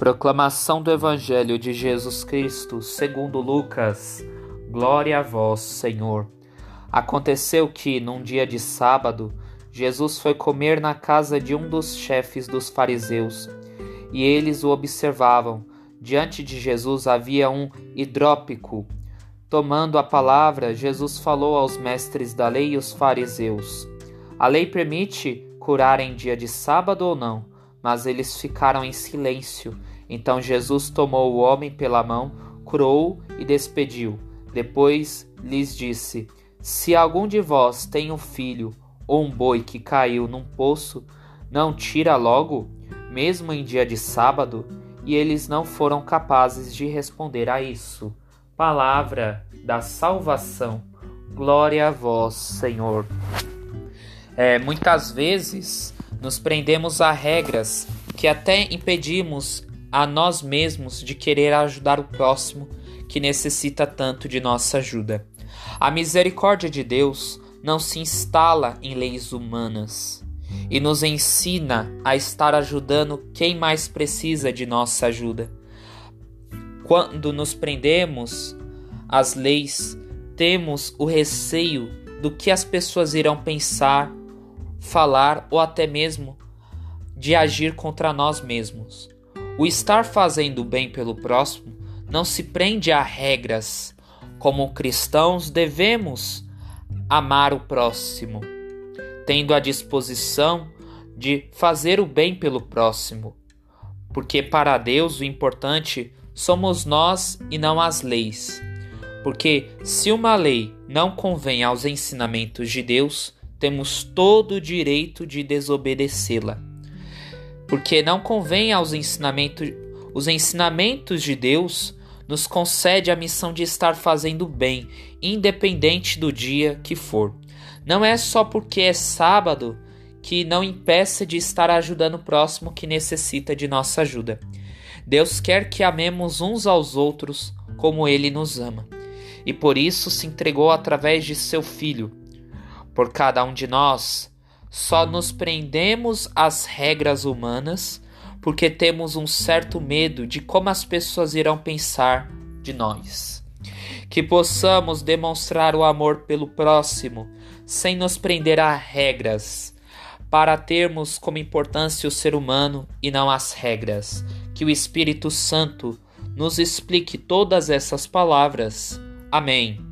Proclamação do Evangelho de Jesus Cristo, segundo Lucas. Glória a vós, Senhor. Aconteceu que, num dia de sábado, Jesus foi comer na casa de um dos chefes dos fariseus, e eles o observavam. Diante de Jesus havia um hidrópico. Tomando a palavra, Jesus falou aos mestres da lei e os fariseus: A lei permite curar em dia de sábado ou não? Mas eles ficaram em silêncio. Então Jesus tomou o homem pela mão, curou e despediu. Depois lhes disse: Se algum de vós tem um filho ou um boi que caiu num poço, não tira logo, mesmo em dia de sábado? E eles não foram capazes de responder a isso. Palavra da salvação. Glória a vós, Senhor. É, muitas vezes nos prendemos a regras que até impedimos a nós mesmos de querer ajudar o próximo que necessita tanto de nossa ajuda. A misericórdia de Deus não se instala em leis humanas e nos ensina a estar ajudando quem mais precisa de nossa ajuda. Quando nos prendemos às leis, temos o receio do que as pessoas irão pensar, falar ou até mesmo de agir contra nós mesmos. O estar fazendo bem pelo próximo não se prende a regras. Como cristãos, devemos amar o próximo, tendo a disposição de fazer o bem pelo próximo, porque para Deus o importante somos nós e não as leis. Porque se uma lei não convém aos ensinamentos de Deus, temos todo o direito de desobedecê-la porque não convém aos ensinamentos, os ensinamentos de Deus nos concede a missão de estar fazendo bem, independente do dia que for. Não é só porque é sábado que não impeça de estar ajudando o próximo que necessita de nossa ajuda. Deus quer que amemos uns aos outros como ele nos ama. E por isso se entregou através de seu filho. Por cada um de nós, só nos prendemos às regras humanas porque temos um certo medo de como as pessoas irão pensar de nós. Que possamos demonstrar o amor pelo próximo sem nos prender a regras, para termos como importância o ser humano e não as regras. Que o Espírito Santo nos explique todas essas palavras. Amém.